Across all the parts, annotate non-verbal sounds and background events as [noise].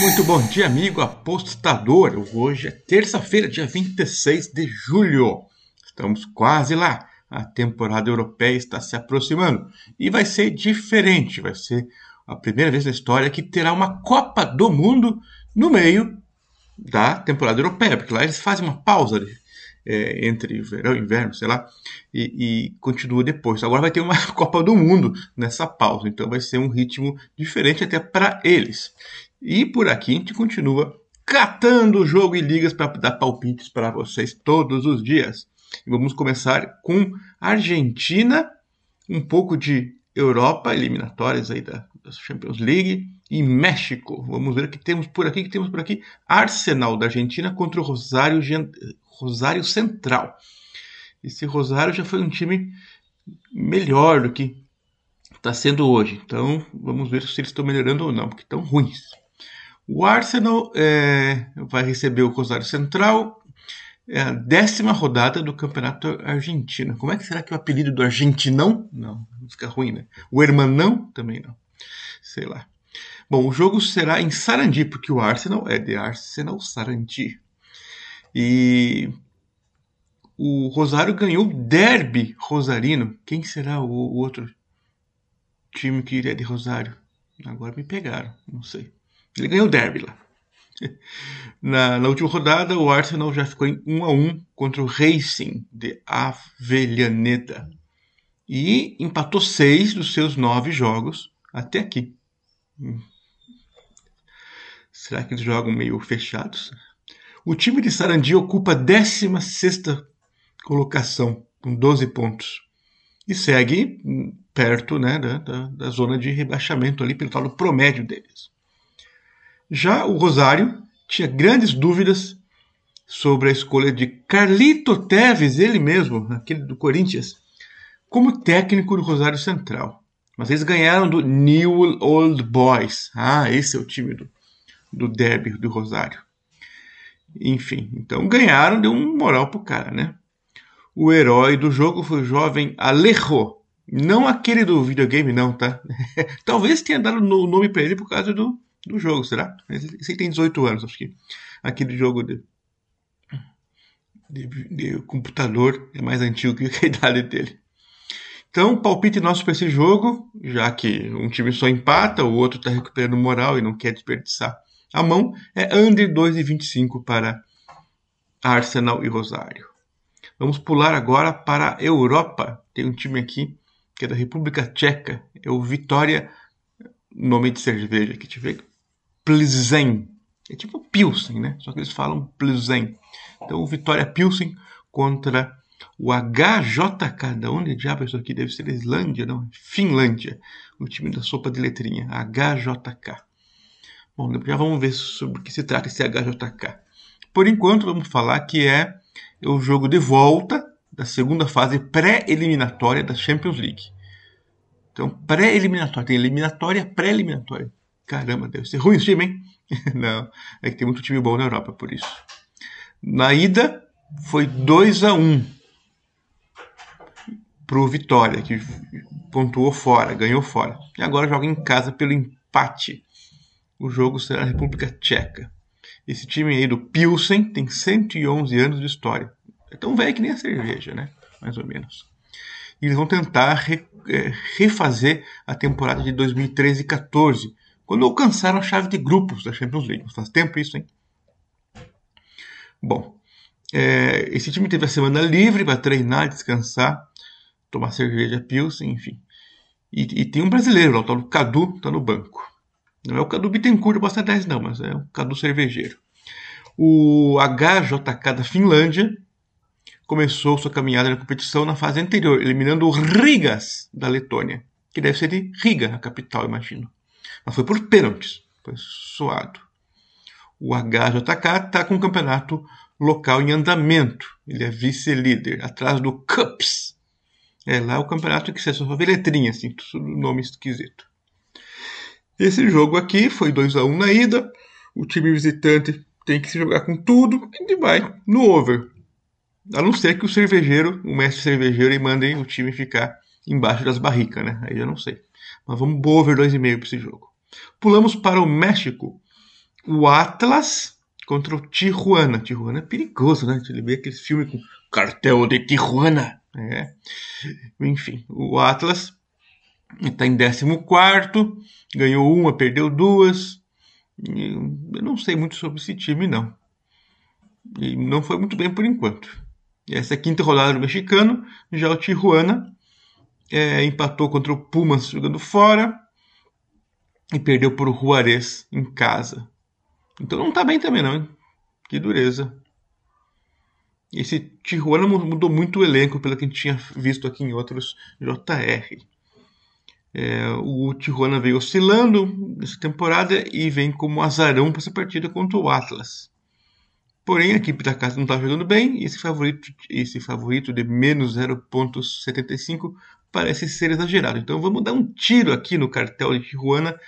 Muito bom dia, amigo apostador. Hoje é terça-feira, dia 26 de julho. Estamos quase lá. A temporada europeia está se aproximando e vai ser diferente. Vai ser a primeira vez na história que terá uma Copa do Mundo no meio da temporada europeia, porque lá eles fazem uma pausa é, entre verão e inverno, sei lá, e, e, continua depois. Agora vai ter uma [laughs] Copa do Mundo nessa pausa, então vai ser um ritmo diferente até para eles. E por aqui a gente continua catando o jogo e ligas para dar palpites para vocês todos os dias. E vamos começar com Argentina, um pouco de Europa, eliminatórias aí da, da Champions League, e México. Vamos ver o que temos por aqui, que temos por aqui. Arsenal da Argentina contra o Rosário, Rosário Central. Esse Rosário já foi um time melhor do que está sendo hoje. Então vamos ver se eles estão melhorando ou não, porque estão ruins. O Arsenal é, vai receber o Rosário Central, é a décima rodada do Campeonato Argentino. Como é que será que o apelido do Argentinão? Não, fica ruim, né? O Hermanão? Também não. Sei lá. Bom, o jogo será em Sarandi, porque o Arsenal é de Arsenal Sarandi. E o Rosário ganhou o Derby Rosarino. Quem será o, o outro time que é de Rosário? Agora me pegaram, não sei. Ele ganhou o derby lá. [laughs] Na, na, última rodada, o Arsenal já ficou em 1 a 1 contra o Racing de Avellaneda e empatou seis dos seus nove jogos até aqui. Hum. Será que eles jogam meio fechados? O time de Sarandi ocupa a 16 colocação, com 12 pontos, e segue perto né, da, da, da zona de rebaixamento ali pelo tal do promédio deles. Já o Rosário tinha grandes dúvidas sobre a escolha de Carlito Teves, ele mesmo, aquele do Corinthians, como técnico do Rosário Central. Mas eles ganharam do New Old Boys. Ah, esse é o time do, do derby do Rosário. Enfim, então ganharam, deu um moral pro cara, né? O herói do jogo foi o jovem Alejo. Não aquele do videogame, não, tá? [laughs] Talvez tenha dado o nome para ele por causa do, do jogo, será? Esse tem 18 anos, acho que. Aquele jogo de, de, de computador é mais antigo que [laughs] a idade dele. Então, palpite nosso para esse jogo, já que um time só empata, o outro está recuperando moral e não quer desperdiçar a mão, é under 2,25 para Arsenal e Rosário. Vamos pular agora para a Europa. Tem um time aqui que é da República Tcheca, é o Vitória, nome de cerveja que vê, Plzen. É tipo Pilsen, né? Só que eles falam Plzen. Então, o Vitória Pilsen contra o HJK. Da onde diabo isso aqui? Deve ser Islândia, não? Finlândia. O time da sopa de letrinha. HJK. Bom, já vamos ver sobre o que se trata esse HJK. Por enquanto, vamos falar que é o jogo de volta da segunda fase pré-eliminatória da Champions League. Então, pré-eliminatória. Tem eliminatória, pré-eliminatória. Caramba, deve ser ruim esse time, hein? [laughs] Não, é que tem muito time bom na Europa, por isso. Na ida, foi 2 a 1 pro Vitória, que pontuou fora, ganhou fora. E agora joga em casa pelo empate. O jogo será na República Tcheca. Esse time aí do Pilsen tem 111 anos de história. É tão velho que nem a cerveja, né? Mais ou menos. E eles vão tentar re, é, refazer a temporada de 2013 e 14, quando alcançaram a chave de grupos da Champions League. Faz tempo isso, hein? Bom, é, esse time teve a semana livre para treinar, descansar, tomar cerveja, pilsen, enfim. E, e tem um brasileiro, o tal Cadu, está no banco. Não é o Cadu Bittencourt do Boston 10, não, mas é o Cadu cervejeiro. O HJK da Finlândia começou sua caminhada na competição na fase anterior, eliminando o Rigas da Letônia, que deve ser de Riga, a capital, imagino. Mas foi por pênaltis. Foi suado. O HJK está com o campeonato local em andamento. Ele é vice-líder, atrás do Cups. É lá o campeonato que você só vê letrinha, assim, nome esquisito. Esse jogo aqui foi 2 a 1 na ida. O time visitante tem que se jogar com tudo e vai no over. A não ser que o cervejeiro, o mestre cervejeiro, e mandem o time ficar embaixo das barricas, né? Aí eu não sei. Mas vamos over 2,5 para esse jogo. Pulamos para o México o Atlas contra o Tijuana. Tijuana é perigoso, né? Gente vê aquele filme com Cartel de Tijuana. É. Enfim, o Atlas está em 14, ganhou uma, perdeu duas. Eu não sei muito sobre esse time, não. E não foi muito bem por enquanto. Essa é a quinta rodada do mexicano. Já o Tijuana é, empatou contra o Pumas jogando fora e perdeu para o Juarez em casa. Então não está bem também não, hein? Que dureza. Esse Tijuana mudou muito o elenco pelo que a gente tinha visto aqui em outros JR. É, o Tijuana veio oscilando nessa temporada e vem como azarão para essa partida contra o Atlas. Porém, a equipe da casa não está jogando bem e esse favorito, esse favorito de menos 0,75 parece ser exagerado. Então vamos dar um tiro aqui no cartel de Tijuana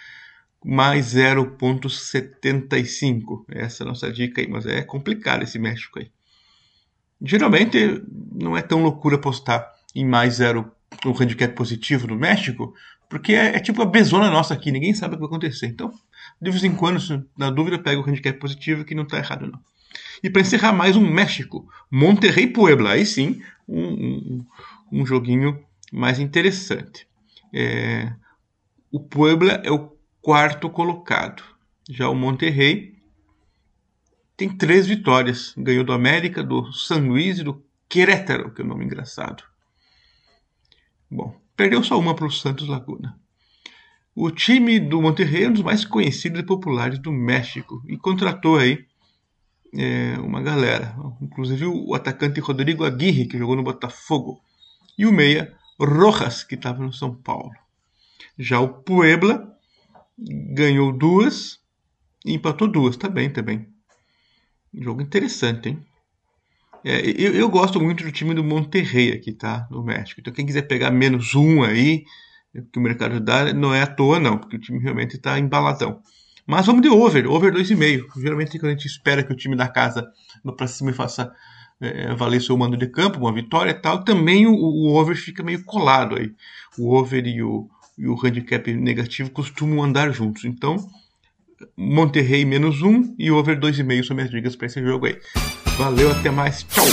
mais 0,75. Essa é a nossa dica aí, mas é complicado esse México aí. Geralmente não é tão loucura apostar em mais zero um handicap positivo no México, porque é, é, tipo a bezona nossa aqui, ninguém sabe o que vai acontecer. Então, de vez em quando, na dúvida, pega o handicap positivo que não está errado não. E para encerrar mais um México, Monterrey Puebla, aí sim, um, um, um joguinho mais interessante. É, o Puebla é o quarto colocado. Já o Monterrey tem três vitórias. Ganhou do América, do San Luís e do Querétaro, que é o um nome engraçado. Bom, perdeu só uma para o Santos Laguna. O time do Monterrey é um dos mais conhecidos e populares do México e contratou aí é, uma galera, inclusive o atacante Rodrigo Aguirre, que jogou no Botafogo, e o meia Rojas, que estava no São Paulo. Já o Puebla ganhou duas e empatou duas. Tá bem. Jogo interessante, hein? É, eu, eu, gosto muito do time do Monterrey aqui, tá? No México. Então, quem quiser pegar menos um aí, que o mercado dá, não é à toa, não, porque o time realmente está embaladão. Mas vamos de over, over 2,5. Geralmente, quando a gente espera que o time da casa vá para cima e faça é, valer seu mando de campo, uma vitória e tal, também o, o, over fica meio colado aí. O over e o, e o handicap negativo costumam andar juntos. Então, Monterrey menos um e over 2,5 são minhas dicas para esse jogo aí. Valeu, até mais. Tchau!